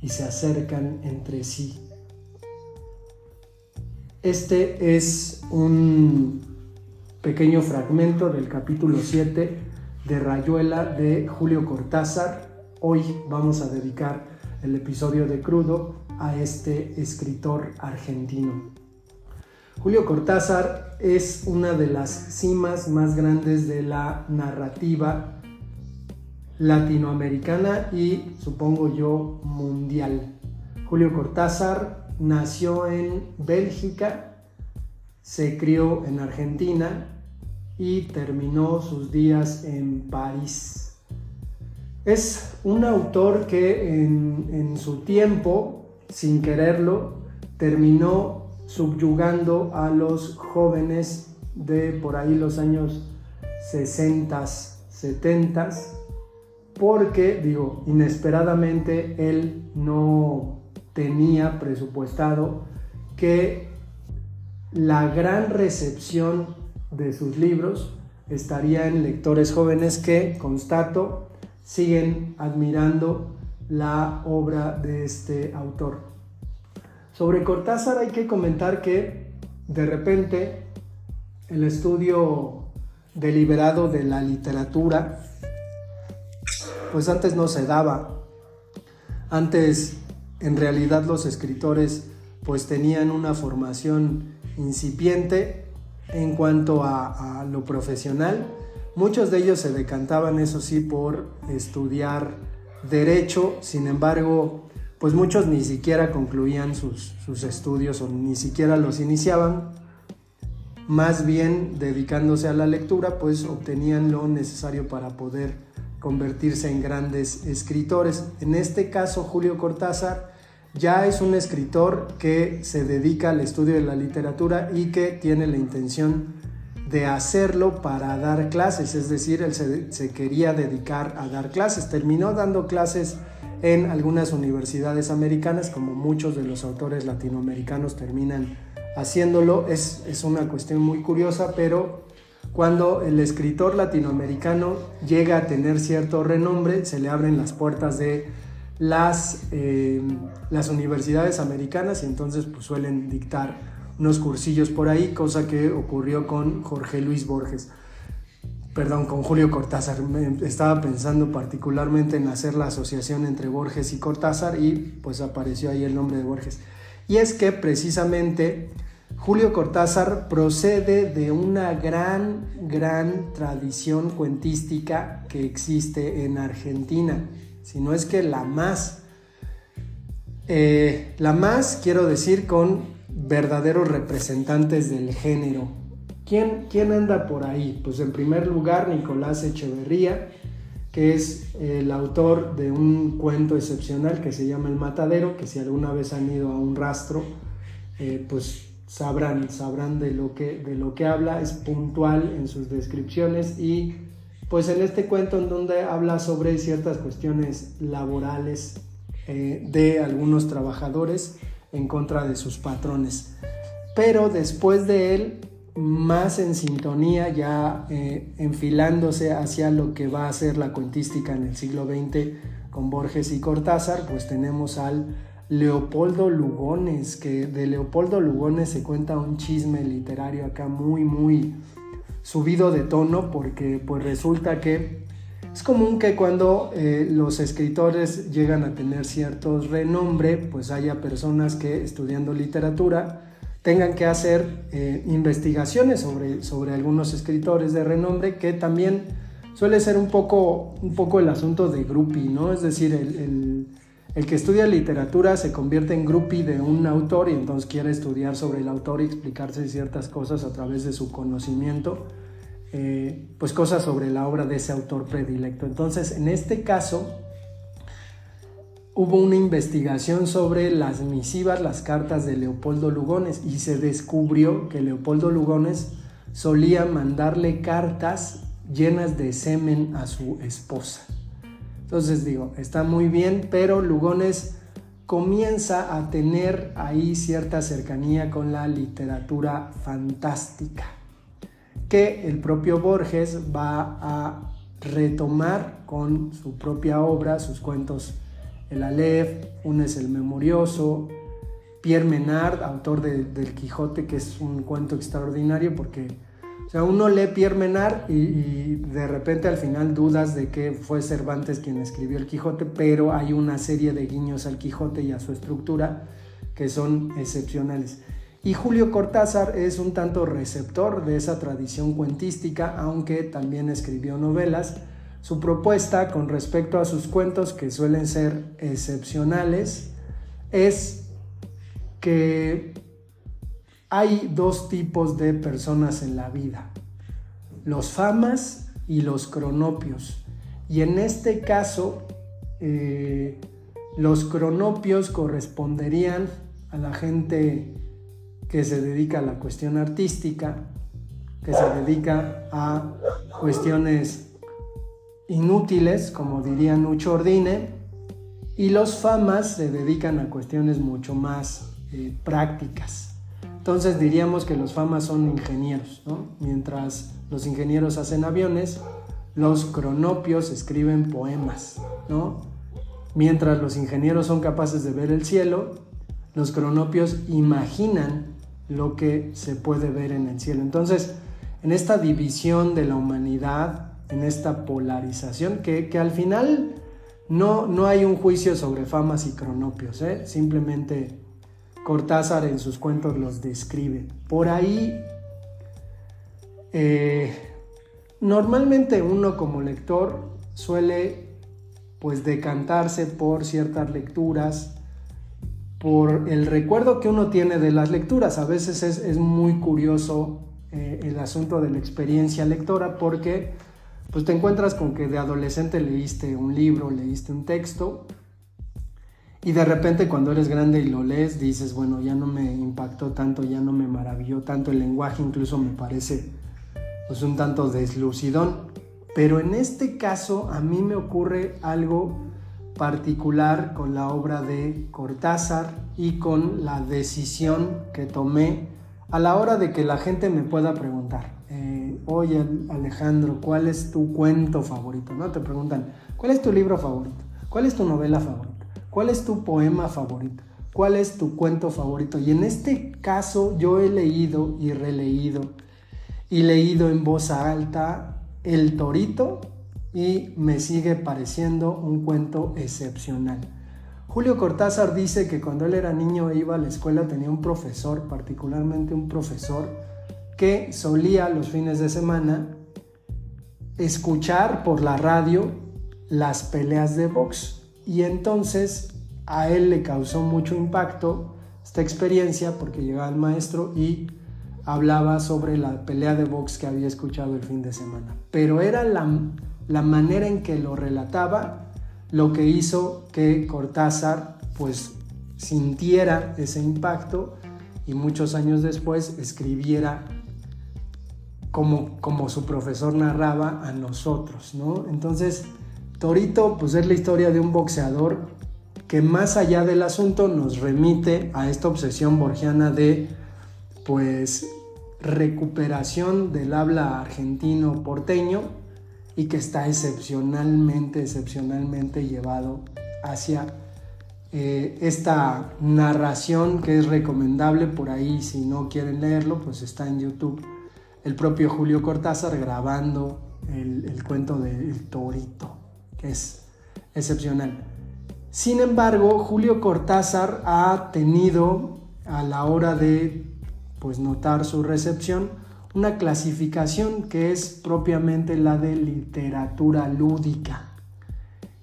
y se acercan entre sí este es un pequeño fragmento del capítulo 7 de Rayuela de Julio Cortázar. Hoy vamos a dedicar el episodio de Crudo a este escritor argentino. Julio Cortázar es una de las cimas más grandes de la narrativa latinoamericana y supongo yo mundial. Julio Cortázar nació en Bélgica, se crió en Argentina y terminó sus días en París. Es un autor que en, su tiempo, sin quererlo, terminó subyugando a los jóvenes de por ahí los años 60, 70, porque, digo, inesperadamente él no tenía presupuestado que la gran recepción de sus libros estaría en lectores jóvenes que, constato, siguen admirando la obra de este autor. Sobre Cortázar hay que comentar que de repente el estudio deliberado de la literatura, pues antes no se daba. Antes en realidad los escritores pues tenían una formación incipiente en cuanto a, lo profesional. Muchos de ellos se decantaban, eso sí, por estudiar derecho, sin embargo, pues muchos ni siquiera concluían sus, sus estudios o ni siquiera los iniciaban. Más bien dedicándose a la lectura, pues obtenían lo necesario para poder convertirse en grandes escritores. En este caso, Julio Cortázar ya es un escritor que se dedica al estudio de la literatura y que tiene la intención de hacerlo para dar clases, es decir, él se, quería dedicar a dar clases. Terminó dando clases en algunas universidades americanas, como muchos de los autores latinoamericanos terminan haciéndolo. Es, es una cuestión muy curiosa, pero cuando el escritor latinoamericano llega a tener cierto renombre, se le abren las puertas de las, eh, las universidades americanas y entonces pues, suelen dictar unos cursillos por ahí, cosa que ocurrió con Jorge Luis Borges. Perdón, con Julio Cortázar. estaba pensando particularmente en hacer la asociación entre Borges y Cortázar y pues apareció ahí el nombre de Borges. Y es que precisamente Julio Cortázar procede de una gran, gran tradición cuentística que existe en Argentina, si no es que la más. Eh, la más, quiero decir, con verdaderos representantes del género. ¿Quién, ¿Quién anda por ahí? Pues en primer lugar, Nicolás Echeverría, que es el autor de un cuento excepcional que se llama El Matadero, que si alguna vez han ido a un rastro, eh, pues sabrán, sabrán de lo, que, de lo que habla, es puntual en sus descripciones y pues en este cuento en donde habla sobre ciertas cuestiones laborales eh, de algunos trabajadores en contra de sus patrones. Pero después de él, más en sintonía, ya eh, enfilándose hacia lo que va a ser la cuentística en el siglo XX con Borges y Cortázar, pues tenemos al Leopoldo Lugones, que de Leopoldo Lugones se cuenta un chisme literario acá muy, muy subido de tono, porque pues resulta que Es común que cuando eh, los escritores llegan a tener cierto renombre, pues haya personas que estudiando literatura tengan que hacer eh, investigaciones sobre, sobre algunos escritores de renombre que también suele ser un poco, un poco el asunto de groupie, ¿no? Es decir, el, que estudia literatura se convierte en groupie de un autor y entonces quiere estudiar sobre el autor y explicarse ciertas cosas a través de su conocimiento, eh, pues cosas sobre la obra de ese autor predilecto. Entonces, en este caso, hubo una investigación sobre las misivas, las cartas de Leopoldo Lugones y se descubrió que Leopoldo Lugones solía mandarle cartas llenas de semen a su esposa. Entonces digo, está muy bien, pero Lugones comienza a tener ahí cierta cercanía con la literatura fantástica, que el propio Borges va a retomar con su propia obra, sus cuentos El Aleph, es el Memorioso, Pierre Menard, autor de, del Quijote, que es un cuento extraordinario porque o sea, uno lee Pierre Menard y, de repente al final dudas de que fue Cervantes quien escribió el Quijote, pero hay una serie de guiños al Quijote y a su estructura que son excepcionales. Y Julio Cortázar es un tanto receptor de esa tradición cuentística, aunque también escribió novelas. Su propuesta con respecto a sus cuentos, que suelen ser excepcionales, es que hay dos tipos de personas en la vida, los famas y los cronopios. Y en este caso, eh, los cronopios corresponderían a la gente que se dedica a la cuestión artística, que se dedica a cuestiones inútiles, como diría Nucho Ordine, y los famas se dedican a cuestiones mucho más eh, prácticas. Entonces diríamos que los famas son ingenieros, ¿no? Mientras los ingenieros hacen aviones, los cronopios escriben poemas, ¿no? Mientras los ingenieros son capaces de ver el cielo, los cronopios imaginan lo que se puede ver en el cielo. Entonces, en esta división de la humanidad, en esta polarización, que, al final no, no hay un juicio sobre famas y cronopios, ¿eh? simplemente Cortázar en sus cuentos los describe. Por ahí, eh, normalmente uno como lector suele pues decantarse por ciertas lecturas, por el recuerdo que uno tiene de las lecturas. A veces es, muy curioso eh, el asunto de la experiencia lectora porque pues te encuentras con que de adolescente leíste un libro, leíste un texto y de repente cuando eres grande y lo lees, dices, bueno, ya no me impactó tanto, ya no me maravilló tanto, el lenguaje incluso me parece pues un tanto deslucidón. Pero en este caso a mí me ocurre algo particular con la obra de Cortázar y con la decisión que tomé a la hora de que la gente me pueda preguntar, eh, oye Alejandro, ¿cuál es tu cuento favorito? No te preguntan, ¿cuál es tu libro favorito? ¿Cuál es tu novela favorita? ¿Cuál es tu poema favorito? ¿Cuál es tu cuento favorito? Y en este caso yo he leído y releído y leído en voz alta El Torito y me sigue pareciendo un cuento excepcional. Julio Cortázar dice que cuando él era niño e iba a la escuela tenía un profesor, particularmente un profesor, que solía los fines de semana escuchar por la radio las peleas de box y entonces a él le causó mucho impacto esta experiencia porque llegaba el maestro y hablaba sobre la pelea de box que había escuchado el fin de semana. Pero era la, la manera en que lo relataba lo que hizo que Cortázar pues sintiera ese impacto y muchos años después escribiera como, como su profesor narraba a nosotros, ¿no? Entonces, Torito, pues es la historia de un boxeador que más allá del asunto nos remite a esta obsesión borgiana de, pues, recuperación del habla argentino porteño y que está excepcionalmente, excepcionalmente llevado hacia eh, esta narración que es recomendable. Por ahí, si no quieren leerlo, pues está en YouTube el propio Julio Cortázar grabando el, cuento del torito, que es excepcional. Sin embargo, Julio Cortázar ha tenido a la hora de pues, notar su recepción una clasificación que es propiamente la de literatura lúdica.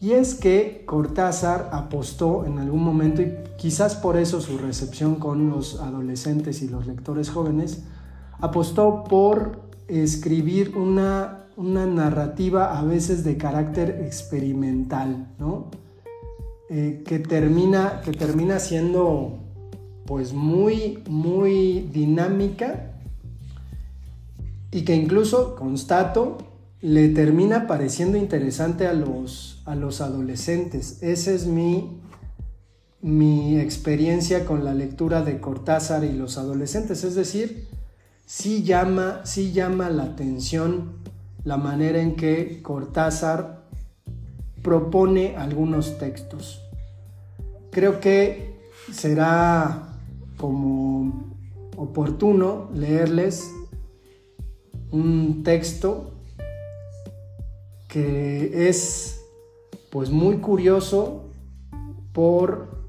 Y es que Cortázar apostó en algún momento, y quizás por eso su recepción con los adolescentes y los lectores jóvenes, apostó por escribir una, una narrativa a veces de carácter experimental, ¿no? Eh, que, termina, que termina siendo pues muy, muy dinámica y que incluso, constato, le termina pareciendo interesante a los, a los adolescentes. Esa es mi, mi experiencia con la lectura de Cortázar y los adolescentes. Es decir, sí llama, sí llama la atención la manera en que Cortázar propone algunos textos. Creo que será como oportuno leerles un texto que es pues muy curioso por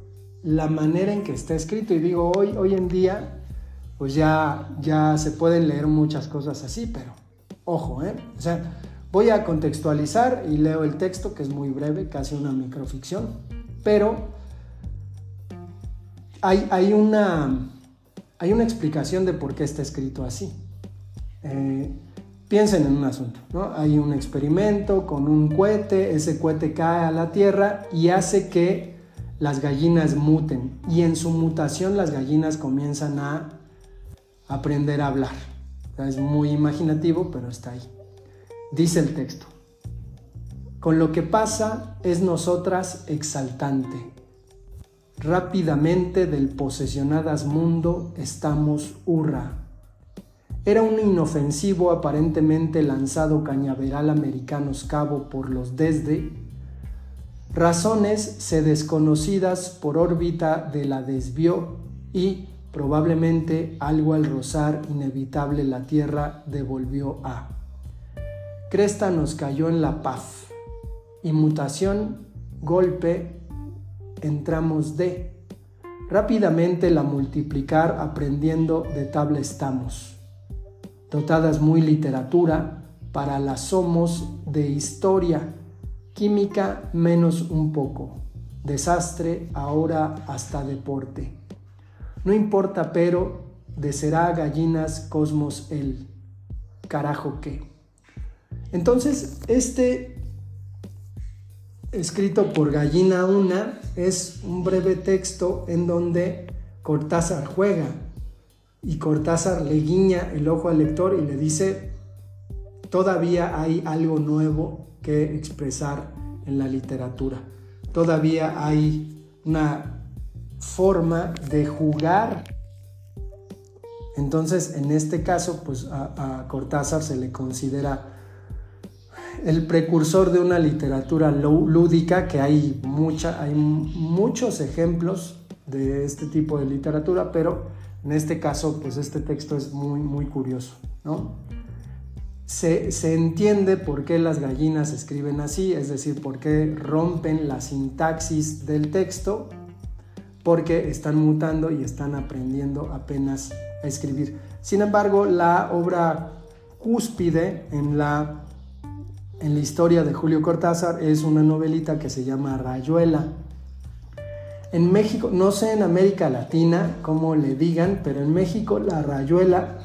la manera en que está escrito y digo hoy hoy en día pues ya ya se pueden leer muchas cosas así pero ojo ¿eh? o sea voy a contextualizar y leo el texto que es muy breve casi una microficción pero hay, hay una hay una explicación de por qué está escrito así eh, piensen en un asunto, ¿no? Hay un experimento con un cohete, ese cohete cae a la Tierra y hace que las gallinas muten y en su mutación las gallinas comienzan a aprender a hablar. Es muy imaginativo, pero está ahí. Dice el texto, con lo que pasa es nosotras exaltante. Rápidamente del posesionadas mundo estamos hurra era un inofensivo aparentemente lanzado cañaveral americanos cabo por los desde, razones se desconocidas por órbita de la desvió y probablemente algo al rozar inevitable la tierra devolvió a. Cresta nos cayó en la paz y mutación, golpe, entramos de. Rápidamente la multiplicar aprendiendo de tabla estamos dotadas muy literatura, para las somos de historia, química menos un poco, desastre ahora hasta deporte. No importa pero, de será gallinas cosmos el, carajo qué. Entonces, este escrito por Gallina Una es un breve texto en donde Cortázar juega y Cortázar le guiña el ojo al lector y le dice, todavía hay algo nuevo que expresar en la literatura, todavía hay una forma de jugar. Entonces, en este caso, pues a, Cortázar se le considera el precursor de una literatura lúdica, que hay, mucha, hay muchos ejemplos de este tipo de literatura, pero en este caso, pues este texto es muy, muy curioso, ¿no? Se, entiende por qué las gallinas escriben así, es decir, por qué rompen la sintaxis del texto, porque están mutando y están aprendiendo apenas a escribir. Sin embargo, la obra cúspide en la, en la historia de Julio Cortázar es una novelita que se llama Rayuela, en México, no sé en América Latina cómo le digan, pero en México la rayuela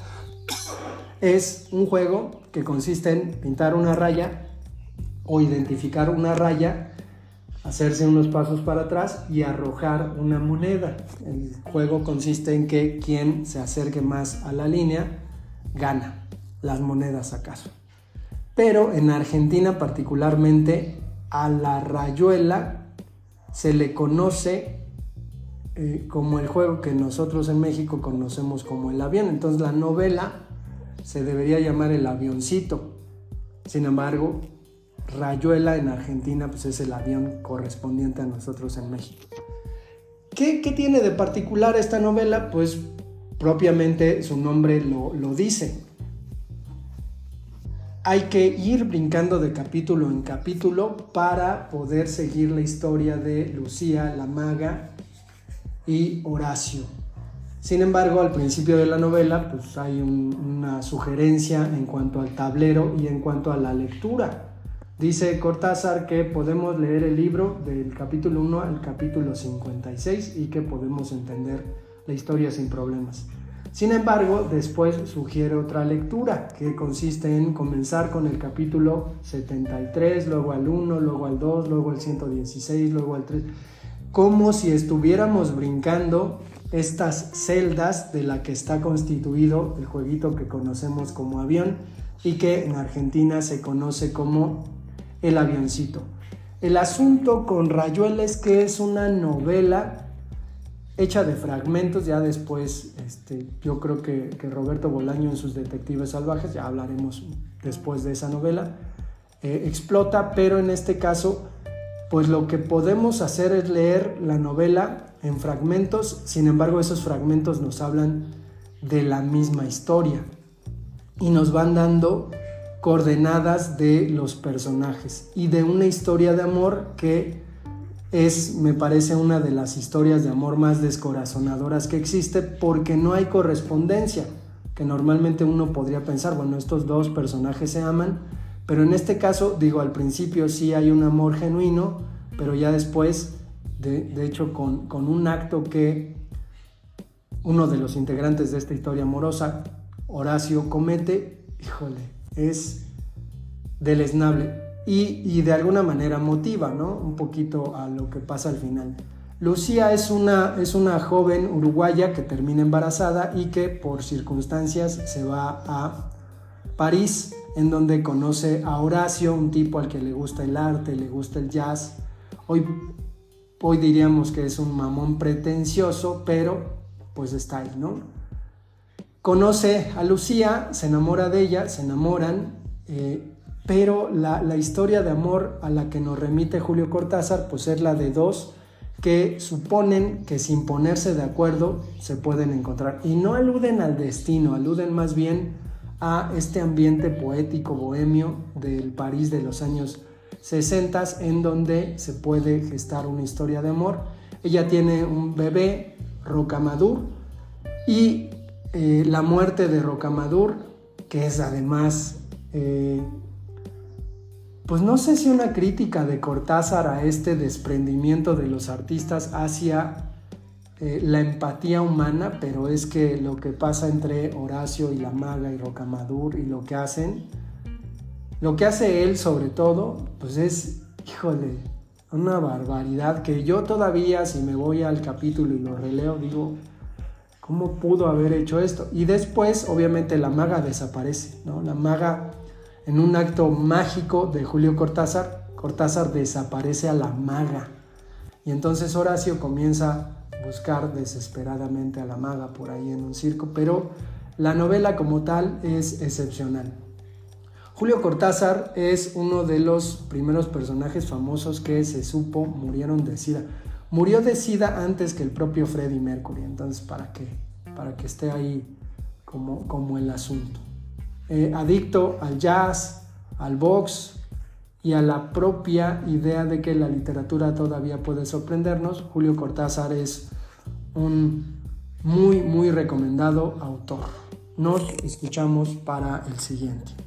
es un juego que consiste en pintar una raya o identificar una raya, hacerse unos pasos para atrás y arrojar una moneda. El juego consiste en que quien se acerque más a la línea gana las monedas acaso. Pero en Argentina particularmente a la rayuela se le conoce eh, como el juego que nosotros en México conocemos como el avión. Entonces la novela se debería llamar el avioncito. Sin embargo, Rayuela en Argentina pues es el avión correspondiente a nosotros en México. ¿Qué, tiene de particular esta novela? Pues propiamente su nombre lo, lo dice. hay que ir brincando de capítulo en capítulo para poder seguir la historia de Lucía, la maga y Horacio. Sin embargo, al principio de la novela pues hay una sugerencia en cuanto al tablero y en cuanto a la lectura. Dice Cortázar que podemos leer el libro del capítulo 1 al capítulo 56 y que podemos entender la historia sin problemas. Sin embargo, después sugiere otra lectura que consiste en comenzar con el capítulo 73, luego al 1, luego al 2, luego al 116, luego al 3, como si estuviéramos brincando estas celdas de la que está constituido el jueguito que conocemos como avión y que en Argentina se conoce como el avioncito. El asunto con Rayuela es que es una novela hecha de fragmentos, ya después este, yo creo que, Roberto Bolaño en sus Detectives Salvajes, ya hablaremos después de esa novela, eh, explota, pero en este caso, pues lo que podemos hacer es leer la novela en fragmentos, sin embargo esos fragmentos nos hablan de la misma historia y nos van dando coordenadas de los personajes y de una historia de amor que es, me parece, una de las historias de amor más descorazonadoras que existe porque no hay correspondencia, que normalmente uno podría pensar, bueno, estos dos personajes se aman, pero en este caso, digo, al principio sí hay un amor genuino, pero ya después, de, hecho, con, con un acto que uno de los integrantes de esta historia amorosa, Horacio, comete, híjole, es deleznable y, de alguna manera motiva, ¿no? Un poquito a lo que pasa al final. Lucía es una, es una joven uruguaya que termina embarazada y que por circunstancias se va a París, en donde conoce a Horacio, un tipo al que le gusta el arte, le gusta el jazz. Hoy, hoy diríamos que es un mamón pretencioso, pero pues está ahí, ¿no? Conoce a Lucía, se enamora de ella, se enamoran. Eh, pero la, historia de amor a la que nos remite Julio Cortázar, pues es la de dos que suponen que sin ponerse de acuerdo se pueden encontrar. Y no aluden al destino, aluden más bien a este ambiente poético bohemio del París de los años 60 en donde se puede gestar una historia de amor. Ella tiene un bebé, Rocamadur, y eh, la muerte de Rocamadur, que es además eh, pues no sé si una crítica de Cortázar a este desprendimiento de los artistas hacia eh, la empatía humana, pero es que lo que pasa entre Horacio y la maga y Rocamadur y lo que hacen, lo que hace él sobre todo, pues es, híjole, una barbaridad que yo todavía si me voy al capítulo y lo releo digo, ¿cómo pudo haber hecho esto? Y después obviamente la maga desaparece, ¿no? La maga en un acto mágico de Julio Cortázar, Cortázar desaparece a la maga. Y entonces Horacio comienza a buscar desesperadamente a la maga por ahí en un circo, pero la novela como tal es excepcional. Julio Cortázar es uno de los primeros personajes famosos que se supo murieron de sida. Murió de sida antes que el propio Freddie Mercury, entonces para qué, para que esté ahí como, como el asunto. Eh, adicto al jazz, al box y a la propia idea de que la literatura todavía puede sorprendernos, Julio Cortázar es un muy, muy recomendado autor. Nos escuchamos para el siguiente.